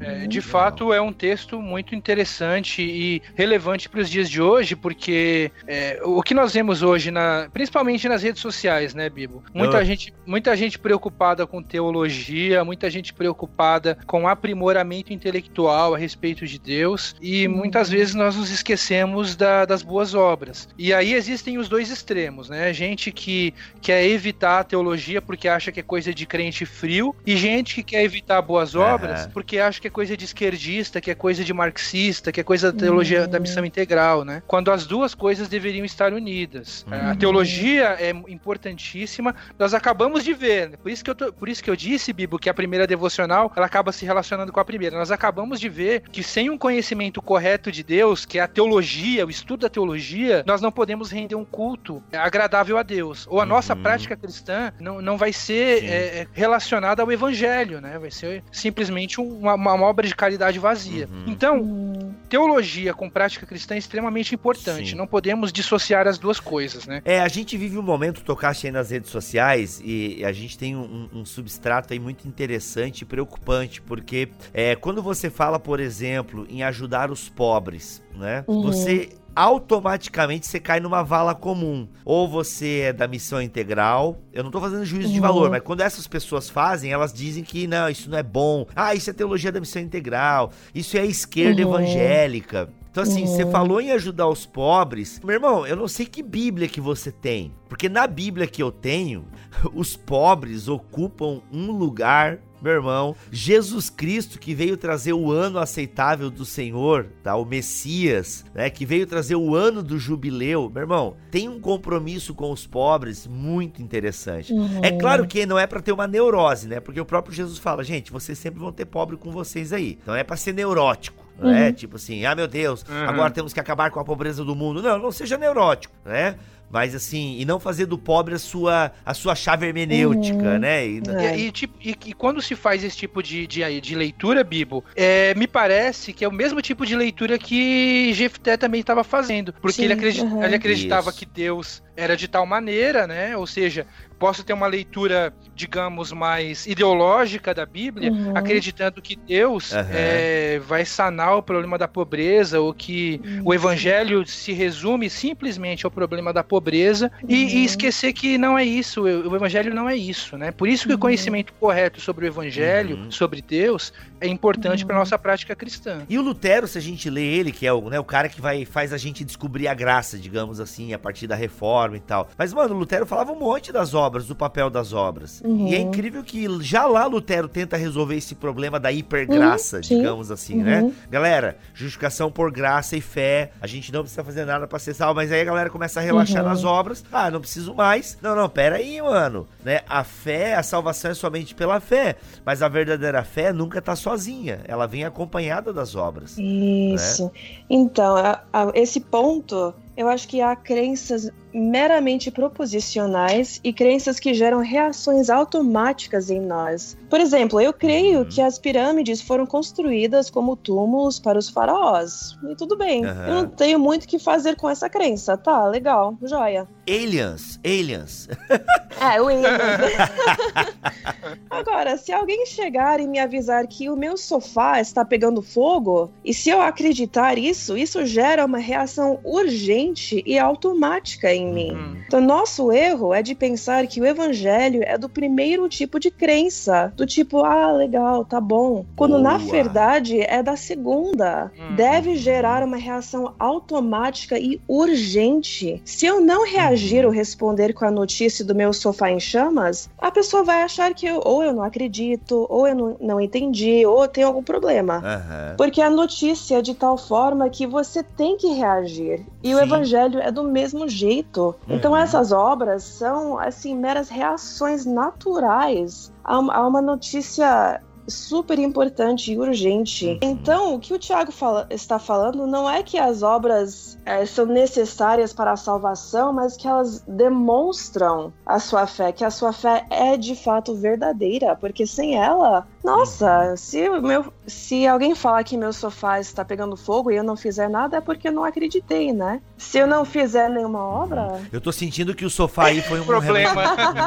É, de fato, é um texto muito interessante e relevante para os dias de hoje, porque é, o que nós vemos hoje, na, principalmente nas redes sociais, né, Bibo? Muita, gente, muita gente preocupada com teologia, muita gente preocupada com aprimoramento intelectual a respeito de Deus, e muitas vezes nós nos esquecemos da, das boas obras. E aí existem os dois extremos, né? Gente que quer evitar a teologia porque acha que é coisa de crente frio, e gente que quer evitar boas obras porque acha que é coisa de esquerdista, que é coisa de marxista, que é coisa da teologia uhum. da missão integral, né? Quando as duas coisas deveriam estar unidas. Uhum. A teologia é importantíssima, nós acabamos de ver, né? por isso que eu tô, por isso que eu disse, Bibo, que a primeira devocional, ela acaba se relacionando com a primeira. Nós acabamos de ver que sem um conhecimento correto de Deus, que é a teologia, o estudo da teologia, nós não podemos render um culto agradável a Deus. Ou a uhum. nossa prática cristã não, não vai ser é, relacionada ao evangelho, né? Vai ser simplesmente uma, uma uma obra de caridade vazia. Uhum. Então, teologia com prática cristã é extremamente importante. Sim. Não podemos dissociar as duas coisas, né? É, a gente vive um momento, tocaste aí nas redes sociais, e a gente tem um, um substrato aí muito interessante e preocupante, porque é, quando você fala, por exemplo, em ajudar os pobres, né? Uhum. Você automaticamente você cai numa vala comum. Ou você é da missão integral. Eu não tô fazendo juízo uhum. de valor, mas quando essas pessoas fazem, elas dizem que não, isso não é bom. Ah, isso é teologia da missão integral. Isso é esquerda uhum. evangélica. Então, assim, você Uhum. falou em ajudar os pobres. Meu irmão, eu não sei que Bíblia que você tem. Porque na Bíblia que eu tenho, [LAUGHS] os pobres ocupam um lugar. Meu irmão, Jesus Cristo que veio trazer o ano aceitável do Senhor, tá? O Messias, né? Que veio trazer o ano do jubileu. Meu irmão, tem um compromisso com os pobres muito interessante. Uhum. É claro que não é pra ter uma neurose, né? Porque o próprio Jesus fala, gente, vocês sempre vão ter pobre com vocês aí. Não é pra ser neurótico. Não é Uhum. tipo assim, ah meu Deus, Uhum. agora temos que acabar com a pobreza do mundo. Não, não seja neurótico, né? Mas assim, e não fazer do pobre a sua, a sua chave hermenêutica, Uhum. né? E- É. E, e, tipo, e, e quando se faz esse tipo de, de, de leitura, Bibo, é, me parece que é o mesmo tipo de leitura que Jefté também estava fazendo. Porque Sim, ele, acredi- uhum. ele acreditava Isso. que Deus era de tal maneira, né? Ou seja, posso ter uma leitura, digamos, mais ideológica da Bíblia, Uhum. acreditando que Deus Aham. é, vai sanar o problema da pobreza, ou que o evangelho se resume simplesmente ao problema da pobreza, e, e Uhum. esquecer que não é isso, o o evangelho não é isso, né? Por isso que o Uhum. conhecimento correto sobre o evangelho, Uhum. sobre Deus, é importante Uhum. para nossa prática cristã. E o Lutero, se a gente lê ele, que é o, né, o cara que vai faz a gente descobrir a graça, digamos assim, a partir da reforma e tal. Mas, mano, o Lutero falava um monte das obras, do papel das obras. Uhum. E é incrível que já lá Lutero tenta resolver esse problema da hipergraça, Uhum, digamos assim, né? Uhum. Galera, justificação por graça e fé, a gente não precisa fazer nada pra ser salvo, mas aí a galera começa a relaxar Uhum. nas obras. Ah, não preciso mais. Não, não, pera aí, mano. Né? A fé, a salvação é somente pela fé, mas a verdadeira fé nunca tá sozinha, ela vem acompanhada das obras. Isso. Então, a- a- esse ponto, eu acho que há crenças meramente proposicionais e crenças que geram reações automáticas em nós. Por exemplo, eu creio Uhum. que as pirâmides foram construídas como túmulos para os faraós. E tudo bem. Aham. Eu não tenho muito o que fazer com essa crença. Tá, legal, joia. Aliens, aliens. [LAUGHS] É, o Windows. [LAUGHS] Agora, se alguém chegar e me avisar que o meu sofá está pegando fogo, e se eu acreditar isso, isso gera uma reação urgente e automática em mim. Hum. Então, nosso erro é de pensar que o evangelho é do primeiro tipo de crença, do tipo, ah, legal, tá bom. Quando na Boa. verdade é da segunda. Hum. Deve gerar uma reação automática e urgente. Se eu não reagir ou responder com a notícia do meu sofá em chamas, a pessoa vai achar que eu, ou eu não acredito, ou eu não, não entendi, ou eu tenho algum problema. Aham. Porque a notícia é de tal forma que você tem que reagir. E o Sim. Evangelho é do mesmo jeito. Então Uhum. essas obras são assim meras reações naturais a uma, notícia super importante e urgente. Uhum. Então, o que o Tiago fala- está falando não é que as obras eh, são necessárias para a salvação, mas que elas demonstram a sua fé, que a sua fé é de fato verdadeira, porque sem ela, nossa, se, o meu, se alguém falar que meu sofá está pegando fogo e eu não fizer nada, é porque eu não acreditei, né? Se eu não fizer nenhuma obra, Eu tô sentindo que o sofá aí foi um, [LAUGHS] Problema.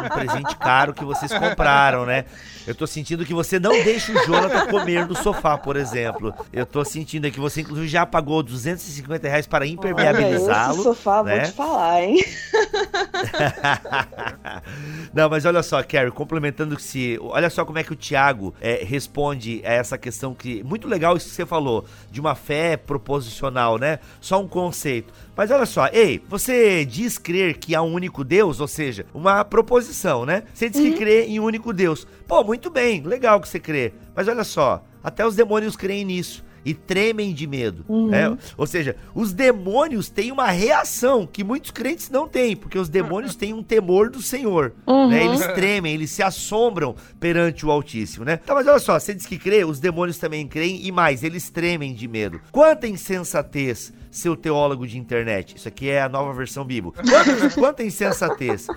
um presente caro que vocês compraram, né? Eu tô sentindo que você não deixa o Jonathan comer no sofá, por exemplo. Eu tô sentindo que você, inclusive, já pagou 250 reais para olha, esse impermeabilizá-lo. sofá, né? vou te falar, hein? [LAUGHS] Não, mas olha só, Carrie, complementando que se. Olha só como é que o Thiago é, responde a essa questão que. Muito legal isso que você falou, de uma fé proposicional, né? Só um conceito. Mas olha só, ei, você diz crer que há um único Deus, ou seja, uma proposição, né? Você diz que crê em um único Deus. Pô, muito bem, legal que você crê. Mas olha só, até os demônios creem nisso. E tremem de medo. Uhum. né? Ou seja, os demônios têm uma reação que muitos crentes não têm, porque os demônios têm um temor do Senhor. Uhum. né? Eles tremem, eles se assombram perante o Altíssimo, né? Tá, mas olha só, você diz que crê, os demônios também creem e mais, eles tremem de medo. Quanta insensatez, seu teólogo de internet. Isso aqui é a nova versão bíblica. Quanta, quanta insensatez.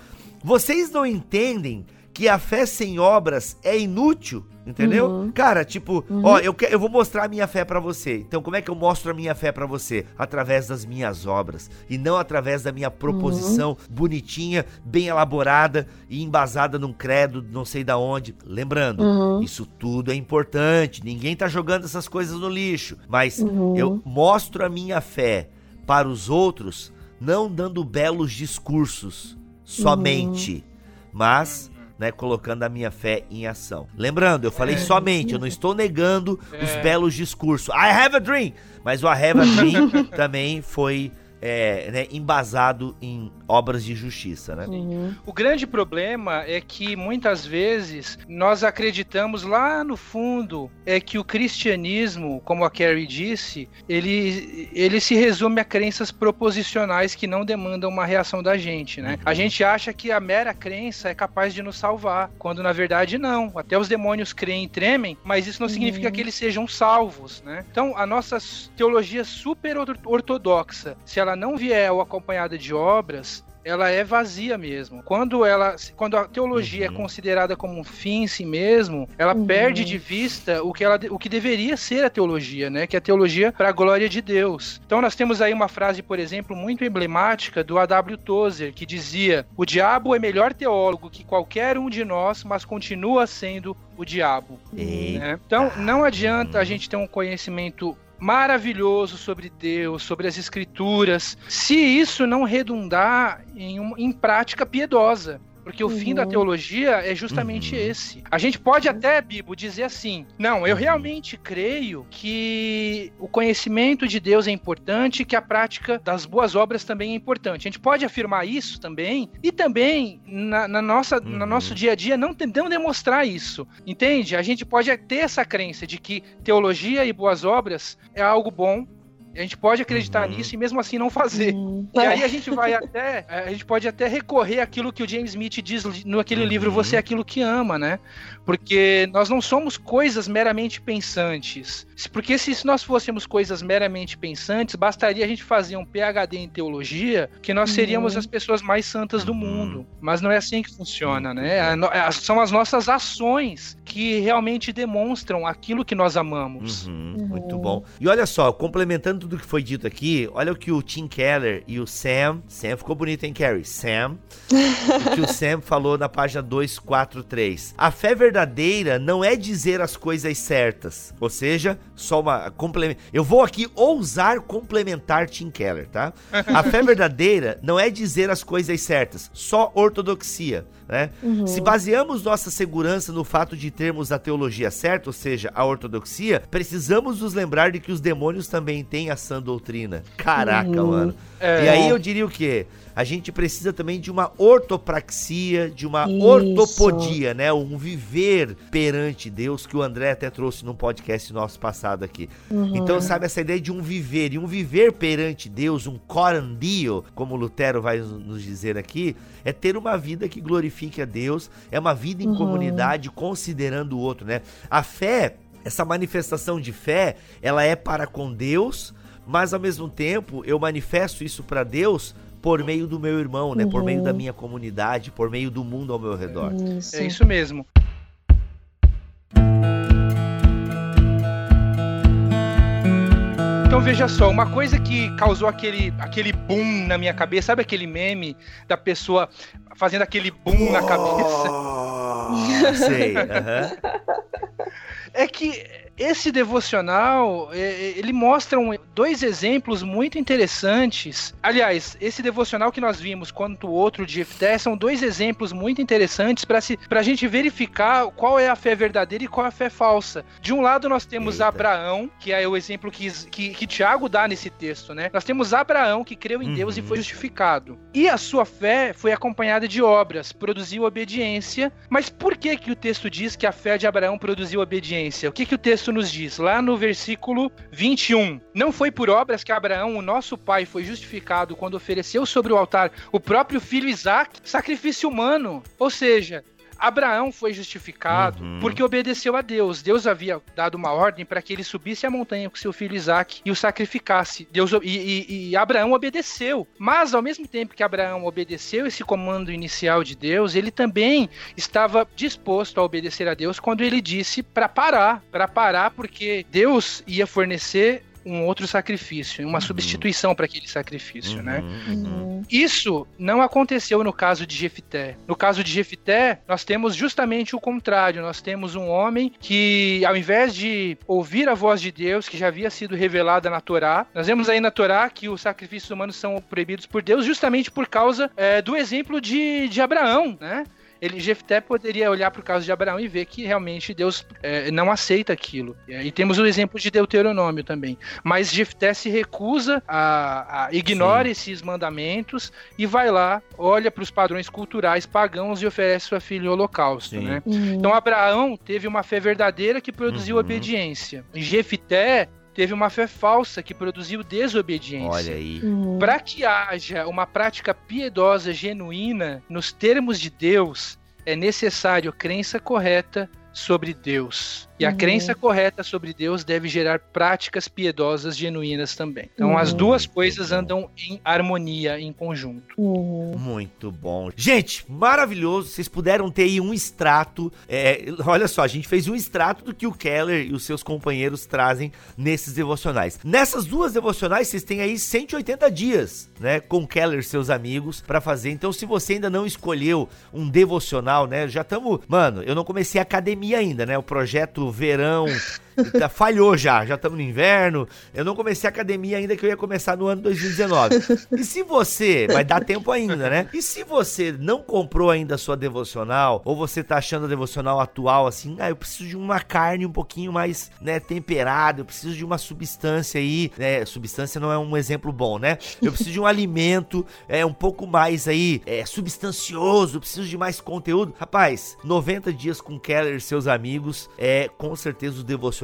Vocês não entendem que a fé sem obras é inútil? Entendeu? Uhum. Cara, tipo, ó, eu, que- eu vou mostrar a minha fé pra você. Então, como é que eu mostro a minha fé pra você? Através das minhas obras e não através da minha proposição bonitinha, bem elaborada e embasada num credo, não sei da onde. Lembrando, Uhum. isso tudo é importante. Ninguém tá jogando essas coisas no lixo, mas Uhum. eu mostro a minha fé para os outros, não dando belos discursos somente, mas né, colocando a minha fé em ação. Lembrando, eu falei é, somente, eu não estou negando é. os belos discursos. I have a dream, mas o I have a dream [LAUGHS] também foi é, né, embasado em obras de justiça, né? Uhum. O grande problema é que muitas vezes nós acreditamos lá no fundo é que o cristianismo, como a Carrie disse, ele, ele se resume a crenças proposicionais que não demandam uma reação da gente, né? Uhum. A gente acha que a mera crença é capaz de nos salvar, quando na verdade não. Até os demônios creem e tremem, mas isso não uhum. significa que eles sejam salvos, né? Então, a nossa teologia super ortodoxa, se ela não vier acompanhada de obras, ela é vazia mesmo. Quando ela, quando a teologia é uhum. é considerada como um fim em si mesmo, ela uhum. perde de vista o que ela, o que deveria ser a teologia, né? Que é a teologia para a glória de Deus. Então nós temos aí uma frase, por exemplo, muito emblemática do A.W. Tozer, que dizia: "O diabo é melhor teólogo que qualquer um de nós, mas continua sendo o diabo. Né? Então, não adianta a gente ter um conhecimento maravilhoso sobre Deus, sobre as Escrituras, se isso não redundar em, em prática piedosa. Porque o uhum. fim da uhum. teologia é justamente uhum. esse. A gente pode até, Bibo, dizer assim: não, eu realmente creio que o conhecimento de Deus é importante, que a prática das boas obras também é importante. A gente pode afirmar isso também, e também na, na nossa, uhum. no nosso dia a dia não, não demonstrar isso. Entende? A gente pode ter essa crença de que teologia e boas obras é algo bom, a gente pode acreditar uhum. nisso e mesmo assim não fazer. Uhum. E aí a gente vai até. A gente pode até recorrer àquilo que o James Smith diz naquele uhum. livro Você é aquilo que ama, né? Porque nós não somos coisas meramente pensantes. Porque se nós fôssemos coisas meramente pensantes, bastaria a gente fazer um PhD em teologia, que nós seríamos uhum. as pessoas mais santas do uhum. mundo. Mas não é assim que funciona, né? É, são as nossas ações que realmente demonstram aquilo que nós amamos. Uhum. Muito bom. E olha só, complementando tudo que foi dito aqui, olha o que o Tim Keller e o Sam. Sam ficou bonito, hein, Carrie? Sam. [LAUGHS] o que o Sam falou na página 243. A fé verdadeira não é dizer as coisas certas. Ou seja, só uma complemento. Eu vou aqui ousar complementar Tim Keller, tá? A fé [LAUGHS] verdadeira não é dizer as coisas certas, só ortodoxia. Né? Uhum. Se baseamos nossa segurança no fato de termos a teologia certa, ou seja, a ortodoxia, precisamos nos lembrar de que os demônios também têm a sã doutrina. Caraca, uhum. mano. É. E aí eu diria o quê? A gente precisa também de uma ortopraxia, de uma Isso. ortopodia, né? Um viver perante Deus, que o André até trouxe num podcast nosso passado aqui. Uhum. Então, sabe, essa ideia de um viver, e um viver perante Deus, um corandio, como Lutero vai nos dizer aqui, é ter uma vida que glorifique a Deus, é uma vida em uhum. comunidade, considerando o outro, né? A fé, essa manifestação de fé, ela é para com Deus, mas ao mesmo tempo eu manifesto isso para Deus por meio do meu irmão, né? Uhum. Por meio da uhum. minha comunidade, por meio do mundo ao meu redor. Isso. É isso mesmo. Então veja só, uma coisa que causou aquele, aquele boom na minha cabeça, sabe aquele meme da pessoa fazendo aquele boom oh, na cabeça? Sei. Uhum. É que esse devocional, é, é, ele mostra dois exemplos muito interessantes. Aliás, esse devocional que nós vimos quanto o outro de Jefté são dois exemplos muito interessantes para a gente verificar qual é a fé verdadeira e qual é a fé falsa. De um lado nós temos Eita. Abraão, que é o exemplo que, que, que Tiago dá nesse texto, né? Nós temos Abraão que creu em uhum. Deus e foi justificado. E a sua fé foi acompanhada de obras, produziu obediência. Mas por que que o texto diz que a fé de Abraão produziu obediência? O que que o texto texto nos diz, lá no versículo 21, não foi por obras que Abraão, o nosso pai, foi justificado quando ofereceu sobre o altar o próprio filho Isaac, sacrifício humano. Ou seja, Abraão foi justificado uhum. porque obedeceu a Deus. Deus havia dado uma ordem para que ele subisse a montanha com seu filho Isaac e o sacrificasse. Deus e, e, e, Abraão obedeceu. Mas ao mesmo tempo que Abraão obedeceu esse comando inicial de Deus, ele também estava disposto a obedecer a Deus quando ele disse para parar, para parar porque Deus ia fornecer um outro sacrifício, uma uhum. substituição para aquele sacrifício, né? uhum, né? Uhum. Isso não aconteceu no caso de Jefité. No caso de Jefité, nós temos justamente o contrário. Nós temos um homem que, ao invés de ouvir a voz de Deus, que já havia sido revelada na Torá, nós vemos aí na Torá que os sacrifícios humanos são proibidos por Deus justamente por causa é, do exemplo de, de Abraão, né? Ele Jefté poderia olhar para o caso de Abraão e ver que realmente Deus é, não aceita aquilo. E temos o exemplo de Deuteronômio também. Mas Jefté se recusa a, a ignora Sim. esses mandamentos e vai lá, olha para os padrões culturais pagãos e oferece sua filha em holocausto, né? Uhum. Então Abraão teve uma fé verdadeira que produziu uhum. obediência. Jefté teve uma fé falsa que produziu desobediência. Olha aí. Uhum. Para que haja uma prática piedosa genuína nos termos de Deus, é necessário crença correta sobre Deus. E a uhum. crença correta sobre Deus deve gerar práticas piedosas genuínas também. Então uhum. as duas coisas andam em harmonia, em conjunto. Uhum. Muito bom. Gente, maravilhoso. Vocês puderam ter aí um extrato. É, olha só, a gente fez um extrato do que o Keller e os seus companheiros trazem nesses devocionais. Nessas duas devocionais, vocês têm aí 180 dias, né? Com Keller e seus amigos para fazer. Então, se você ainda não escolheu um devocional, né? Já estamos. Mano, eu não comecei a academia ainda, né? O projeto verão Tá, falhou já, já estamos no inverno. Eu não comecei a academia ainda que eu ia começar no ano 2019. E se você, vai dar tempo ainda, né? E se você não comprou ainda a sua devocional, ou você tá achando a devocional atual assim, ah, eu preciso de uma carne um pouquinho mais, né, temperada, eu preciso de uma substância aí, né? Substância não é um exemplo bom, né? Eu preciso de um alimento é um pouco mais aí, é, substancioso, preciso de mais conteúdo. Rapaz, 90 dias com Keller e seus amigos é com certeza o devocional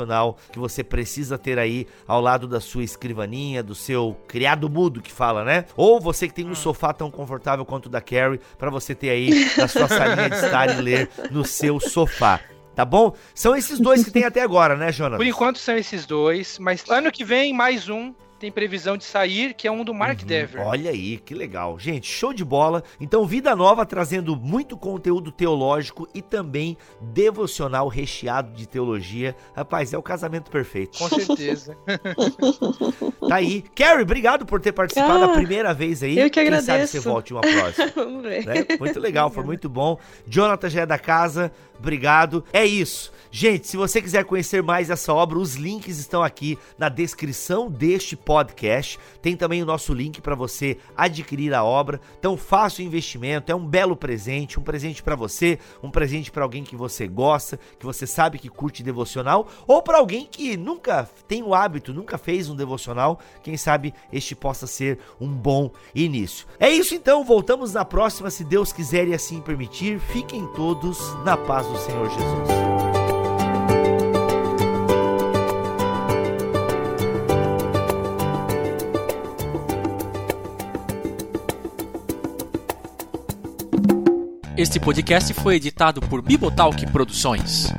que você precisa ter aí ao lado da sua escrivaninha, do seu criado mudo que fala, né? Ou você que tem um sofá tão confortável quanto o da Carrie, para você ter aí na sua salinha de estar e ler no seu sofá tá bom? São esses dois que tem até agora, né, Jonas? Por enquanto são esses dois, mas ano que vem mais um tem previsão de sair, que é um do Mark uhum. Dever. Olha aí, que legal. Gente, show de bola. Então, Vida Nova trazendo muito conteúdo teológico e também devocional recheado de teologia. Rapaz, é o casamento perfeito. Com certeza. [LAUGHS] tá aí. Carrie, obrigado por ter participado ah, a primeira vez aí. Eu que agradeço. Quem sabe você volte uma próxima. [LAUGHS] Vamos ver. Né? Muito legal, foi muito bom. Jonathan já é da casa. Obrigado. É isso. Gente, se você quiser conhecer mais essa obra, os links estão aqui na descrição deste podcast. Tem também o nosso link para você adquirir a obra. Então faça o investimento, é um belo presente, um presente para você, um presente para alguém que você gosta, que você sabe que curte devocional, ou para alguém que nunca tem o hábito, nunca fez um devocional. Quem sabe este possa ser um bom início. É isso então, voltamos na próxima, se Deus quiser e assim permitir. Fiquem todos na paz do Senhor Jesus. Este podcast foi editado por Bibotalk Produções.